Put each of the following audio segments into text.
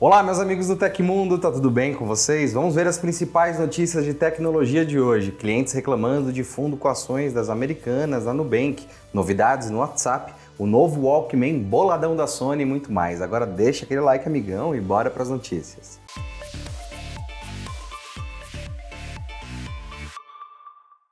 Olá, meus amigos do Tecmundo, tá tudo bem com vocês? Vamos ver as principais notícias de tecnologia de hoje. Clientes reclamando de fundo com ações das americanas da Nubank, novidades no WhatsApp, o novo Walkman boladão da Sony e muito mais. Agora deixa aquele like, amigão, e bora para as notícias.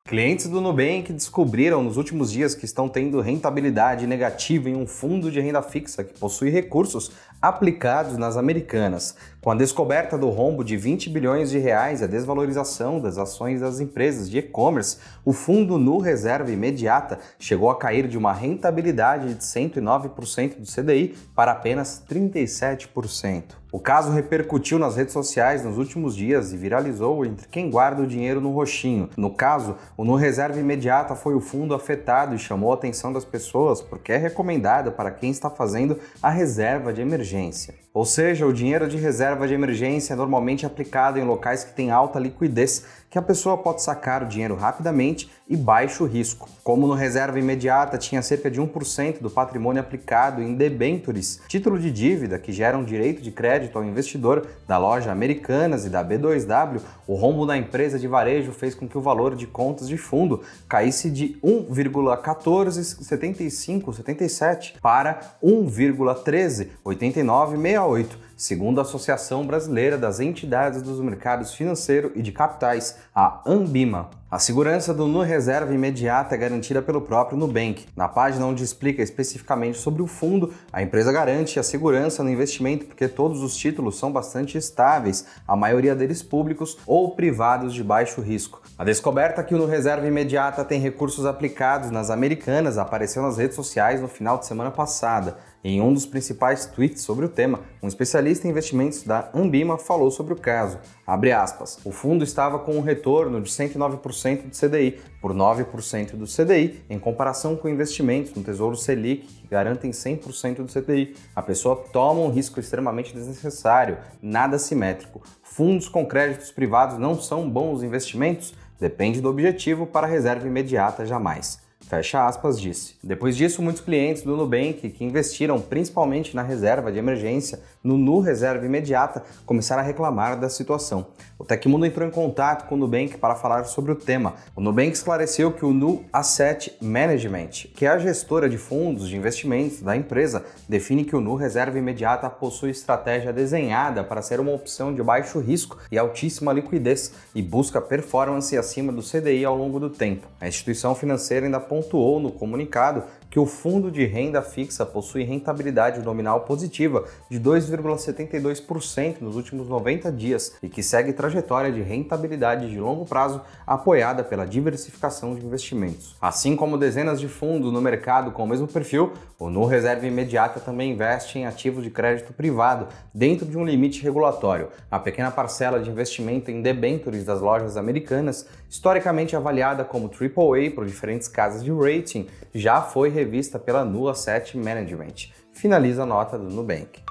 Clientes do Nubank descobriram nos últimos dias que estão tendo rentabilidade negativa em um fundo de renda fixa que possui recursos aplicados nas americanas. Com a descoberta do rombo de 20 bilhões de reais e a desvalorização das ações das empresas de e-commerce, o fundo Nu Reserva Imediata chegou a cair de uma rentabilidade de 109% do CDI para apenas 37%. O caso repercutiu nas redes sociais nos últimos dias e viralizou entre quem guarda o dinheiro no roxinho. No caso, o No Reserva Imediata foi o fundo afetado e chamou a atenção das pessoas porque é recomendado para quem está fazendo a reserva de emergência. Ou seja, o dinheiro de reserva de emergência é normalmente aplicado em locais que têm alta liquidez, que a pessoa pode sacar o dinheiro rapidamente e baixo risco. Como no reserva imediata tinha cerca de 1% do patrimônio aplicado em debentures, título de dívida que geram direito de crédito ao investidor da loja Americanas e da B2W, o rombo da empresa de varejo fez com que o valor de contas de fundo caísse de 1,147577 para 1,138968 segundo a Associação Brasileira das Entidades dos Mercados Financeiro e de Capitais, a Ambima. A segurança do Nu Reserva Imediata é garantida pelo próprio Nubank. Na página onde explica especificamente sobre o fundo, a empresa garante a segurança no investimento porque todos os títulos são bastante estáveis, a maioria deles públicos ou privados de baixo risco. A descoberta que o Nu Reserva Imediata tem recursos aplicados nas americanas apareceu nas redes sociais no final de semana passada. Em um dos principais tweets sobre o tema, um especialista em investimentos da Ambima falou sobre o caso. Aspas. O fundo estava com um retorno de 109% do CDI por 9% do CDI, em comparação com investimentos no Tesouro Selic, que garantem 100% do CDI. A pessoa toma um risco extremamente desnecessário, nada simétrico. Fundos com créditos privados não são bons investimentos? Depende do objetivo para reserva imediata jamais. Fecha aspas, disse. Depois disso, muitos clientes do Nubank que investiram principalmente na reserva de emergência, no Nu Reserva Imediata, começaram a reclamar da situação. O Tecmundo entrou em contato com o Nubank para falar sobre o tema. O Nubank esclareceu que o Nu Asset Management, que é a gestora de fundos de investimentos da empresa, define que o Nu Reserva Imediata possui estratégia desenhada para ser uma opção de baixo risco e altíssima liquidez e busca performance acima do CDI ao longo do tempo. A instituição financeira ainda pontuou no comunicado que o fundo de renda fixa possui rentabilidade nominal positiva de 2,72% nos últimos 90 dias e que segue trajetória de rentabilidade de longo prazo apoiada pela diversificação de investimentos. Assim como dezenas de fundos no mercado com o mesmo perfil, o Nu Reserva Imediata também investe em ativos de crédito privado dentro de um limite regulatório. A pequena parcela de investimento em debêntures das lojas americanas, historicamente avaliada como AAA por diferentes casas de rating, já foi revista pela Nu Asset Management. Finaliza a nota do Nubank.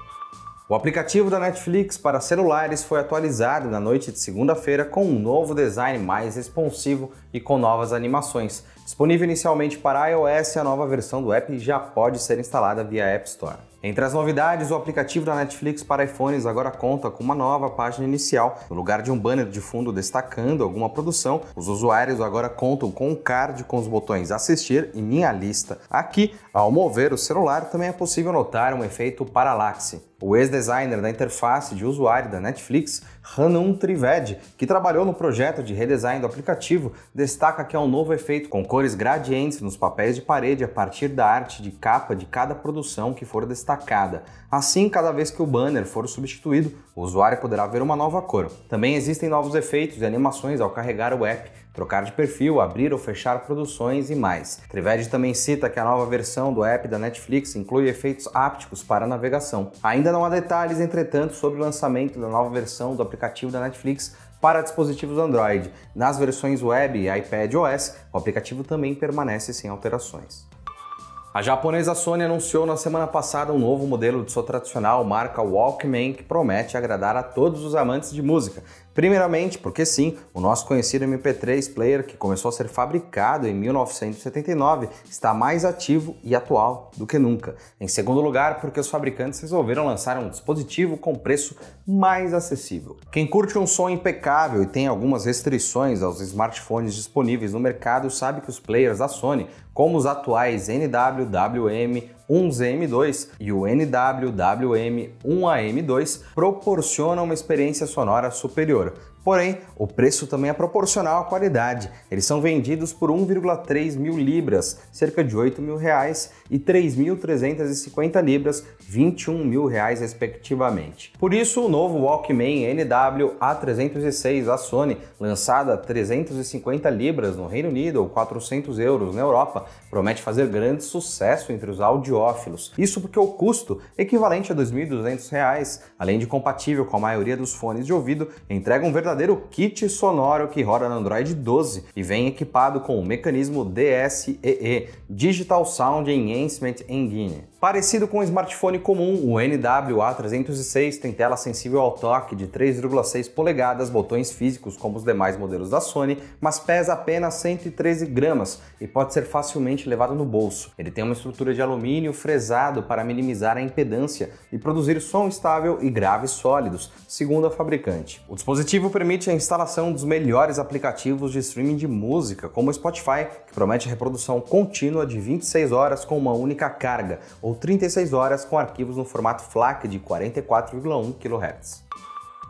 O aplicativo da Netflix para celulares foi atualizado na noite de segunda-feira com um novo design mais responsivo e com novas animações. Disponível inicialmente para iOS, a nova versão do app já pode ser instalada via App Store. Entre as novidades, o aplicativo da Netflix para iPhones agora conta com uma nova página inicial. No lugar de um banner de fundo destacando alguma produção, os usuários agora contam com um card com os botões Assistir e Minha Lista. Aqui, ao mover o celular, também é possível notar um efeito paralaxe. O ex-designer da interface de usuário da Netflix, Hanum Trivedi, que trabalhou no projeto de redesign do aplicativo, destaca que é um novo efeito com cores gradientes nos papéis de parede a partir da arte de capa de cada produção que for destacada. Assim, cada vez que o banner for substituído, o usuário poderá ver uma nova cor. Também existem novos efeitos e animações ao carregar o app trocar de perfil, abrir ou fechar produções e mais. Trivedi também cita que a nova versão do app da Netflix inclui efeitos ápticos para navegação. Ainda não há detalhes, entretanto, sobre o lançamento da nova versão do aplicativo da Netflix para dispositivos Android. Nas versões web e iPad OS, o aplicativo também permanece sem alterações. A japonesa Sony anunciou na semana passada um novo modelo de sua tradicional marca Walkman que promete agradar a todos os amantes de música, Primeiramente, porque sim, o nosso conhecido MP3 player, que começou a ser fabricado em 1979, está mais ativo e atual do que nunca. Em segundo lugar, porque os fabricantes resolveram lançar um dispositivo com preço mais acessível. Quem curte um som impecável e tem algumas restrições aos smartphones disponíveis no mercado sabe que os players da Sony, como os atuais NWWM 1ZM2 e o NWWM1AM2 proporcionam uma experiência sonora superior. Porém, o preço também é proporcional à qualidade. Eles são vendidos por 1,3 mil libras, cerca de 8 mil reais, e 3.350 libras, 21 mil reais respectivamente. Por isso, o novo Walkman NW A306 da Sony, lançado a 350 libras no Reino Unido ou 400 euros na Europa, promete fazer grande sucesso entre os audiófilos. Isso porque o custo, equivalente a R$ 2.200, além de compatível com a maioria dos fones de ouvido, entrega um verdadeiro kit sonoro que roda no Android 12 e vem equipado com o mecanismo DSEE, Digital Sound Enhancement Engine. Parecido com o smartphone comum, o NWA306 tem tela sensível ao toque de 3,6 polegadas, botões físicos como os demais modelos da Sony, mas pesa apenas 113 gramas e pode ser facilmente levado no bolso. Ele tem uma estrutura de alumínio fresado para minimizar a impedância e produzir som estável e graves sólidos, segundo a fabricante. O dispositivo permite a instalação dos melhores aplicativos de streaming de música, como o Spotify, que promete reprodução contínua de 26 horas com uma única carga ou 36 horas com arquivos no formato FLAC de 44,1 kHz.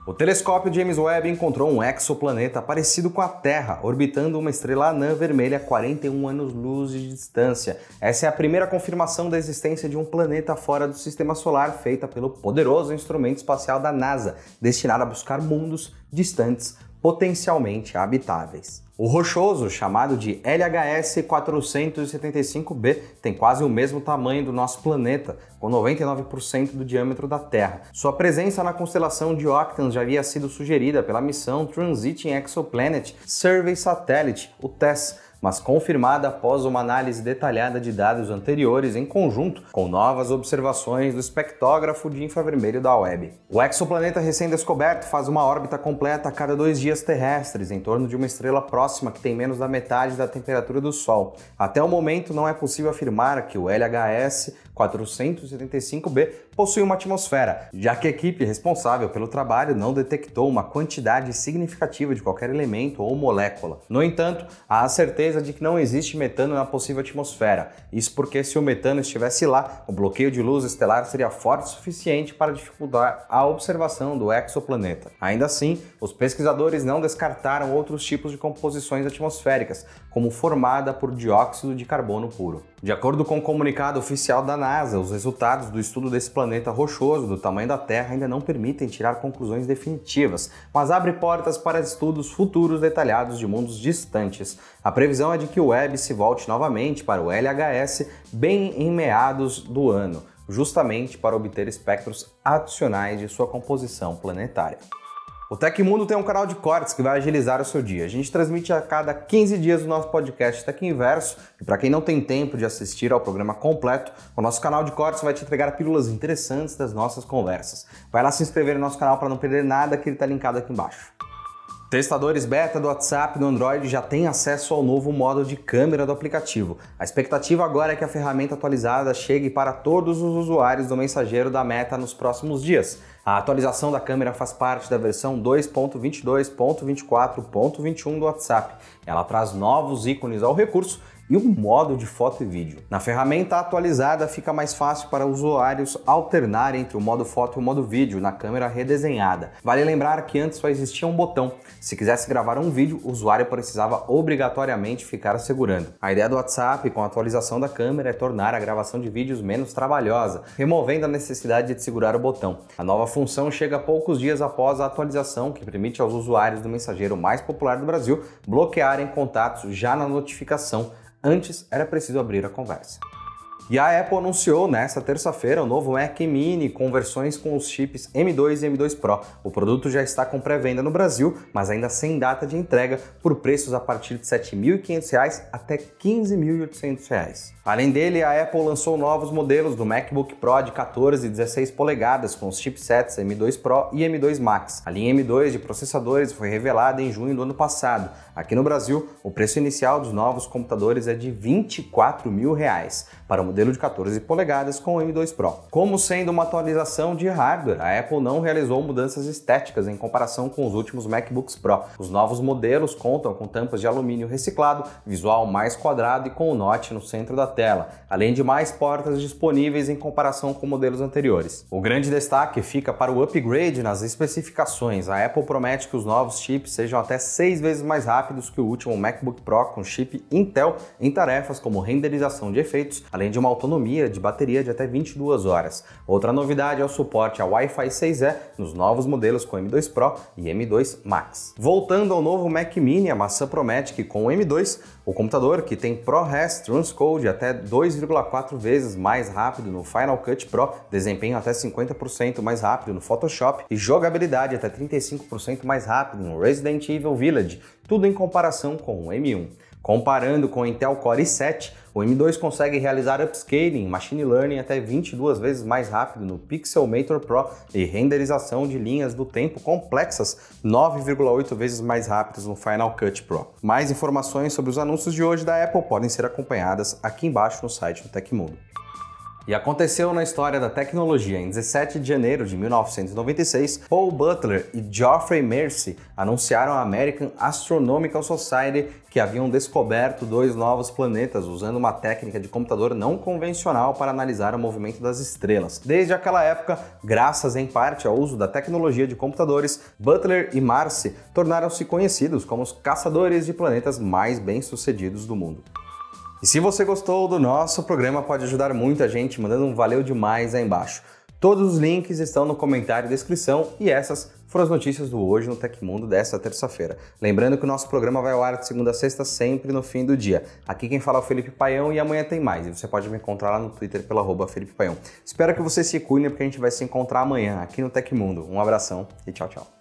O telescópio James Webb encontrou um exoplaneta parecido com a Terra, orbitando uma estrela anã vermelha a 41 anos-luz de distância. Essa é a primeira confirmação da existência de um planeta fora do sistema solar feita pelo poderoso instrumento espacial da NASA, destinado a buscar mundos distantes potencialmente habitáveis. O rochoso, chamado de LHS 475b, tem quase o mesmo tamanho do nosso planeta, com 99% do diâmetro da Terra. Sua presença na constelação de Octans já havia sido sugerida pela missão Transiting Exoplanet Survey Satellite, o TESS, mas confirmada após uma análise detalhada de dados anteriores em conjunto com novas observações do espectrógrafo de infravermelho da Webb. O exoplaneta recém-descoberto faz uma órbita completa a cada dois dias terrestres, em torno de uma estrela próxima que tem menos da metade da temperatura do Sol. Até o momento, não é possível afirmar que o LHS 475b possui uma atmosfera, já que a equipe responsável pelo trabalho não detectou uma quantidade significativa de qualquer elemento ou molécula. No entanto, há a certeza de que não existe metano na possível atmosfera. Isso porque se o metano estivesse lá, o bloqueio de luz estelar seria forte o suficiente para dificultar a observação do exoplaneta. Ainda assim, os pesquisadores não descartaram outros tipos de composições atmosféricas, como formada por dióxido de carbono puro. De acordo com o comunicado oficial da NASA, os resultados do estudo desse planeta rochoso do tamanho da Terra ainda não permitem tirar conclusões definitivas, mas abre portas para estudos futuros detalhados de mundos distantes. A previsão é de que o Webb se volte novamente para o LHS bem em meados do ano, justamente para obter espectros adicionais de sua composição planetária. O Tecmundo tem um canal de cortes que vai agilizar o seu dia. A gente transmite a cada 15 dias o nosso podcast Tec Inverso. E para quem não tem tempo de assistir ao programa completo, o nosso canal de cortes vai te entregar pílulas interessantes das nossas conversas. Vai lá se inscrever no nosso canal para não perder nada que ele está linkado aqui embaixo. Testadores beta do WhatsApp do Android já têm acesso ao novo modo de câmera do aplicativo. A expectativa agora é que a ferramenta atualizada chegue para todos os usuários do mensageiro da Meta nos próximos dias. A atualização da câmera faz parte da versão 2.22.24.21 do WhatsApp. Ela traz novos ícones ao recurso e um modo de foto e vídeo. Na ferramenta atualizada fica mais fácil para usuários alternar entre o modo foto e o modo vídeo na câmera redesenhada. Vale lembrar que antes só existia um botão. Se quisesse gravar um vídeo, o usuário precisava obrigatoriamente ficar segurando. A ideia do WhatsApp com a atualização da câmera é tornar a gravação de vídeos menos trabalhosa, removendo a necessidade de segurar o botão. A nova função chega poucos dias após a atualização que permite aos usuários do mensageiro mais popular do Brasil bloquearem contatos já na notificação Antes era preciso abrir a conversa. E a Apple anunciou nesta terça-feira o novo Mac Mini com versões com os chips M2 e M2 Pro. O produto já está com pré-venda no Brasil, mas ainda sem data de entrega, por preços a partir de R$ 7.500 até R$ 15.800. Além dele, a Apple lançou novos modelos do MacBook Pro de 14 e 16 polegadas com os chipsets M2 Pro e M2 Max. A linha M2 de processadores foi revelada em junho do ano passado. Aqui no Brasil, o preço inicial dos novos computadores é de 24 mil reais para o modelo de 14 polegadas com o M2 Pro. Como sendo uma atualização de hardware, a Apple não realizou mudanças estéticas em comparação com os últimos MacBooks Pro. Os novos modelos contam com tampas de alumínio reciclado, visual mais quadrado e com o Note no centro da tela, além de mais portas disponíveis em comparação com modelos anteriores. O grande destaque fica para o upgrade nas especificações. A Apple promete que os novos chips sejam até seis vezes mais rápidos que o último MacBook Pro com chip Intel em tarefas como renderização de efeitos, além de uma autonomia de bateria de até 22 horas. Outra novidade é o suporte a Wi-Fi 6E nos novos modelos com M2 Pro e M2 Max. Voltando ao novo Mac Mini, a maçã promete que com o M2, o computador que tem ProRes Transcode até 2,4 vezes mais rápido no Final Cut Pro, desempenho até 50% mais rápido no Photoshop e jogabilidade até 35% mais rápido no Resident Evil Village, tudo em comparação com o M1. Comparando com o Intel Core i7, o M2 consegue realizar upscaling, machine learning até 22 vezes mais rápido no Pixelmator Pro e renderização de linhas do tempo complexas 9,8 vezes mais rápidas no Final Cut Pro. Mais informações sobre os anúncios de hoje da Apple podem ser acompanhadas aqui embaixo no site do Tecmundo. E aconteceu na história da tecnologia. Em 17 de janeiro de 1996, Paul Butler e Geoffrey Mercy anunciaram à American Astronomical Society que haviam descoberto dois novos planetas usando uma técnica de computador não convencional para analisar o movimento das estrelas. Desde aquela época, graças em parte ao uso da tecnologia de computadores, Butler e Marcy tornaram-se conhecidos como os caçadores de planetas mais bem-sucedidos do mundo. E se você gostou do nosso programa, pode ajudar muita gente mandando um valeu demais aí embaixo. Todos os links estão no comentário e descrição e essas foram as notícias do Hoje no Tecmundo desta terça-feira. Lembrando que o nosso programa vai ao ar de segunda a sexta, sempre no fim do dia. Aqui quem fala é o Felipe Paião e amanhã tem mais. E você pode me encontrar lá no Twitter pelo arroba Felipe Paião. Espero que você se cuide porque a gente vai se encontrar amanhã aqui no Tecmundo. Um abração e tchau, tchau.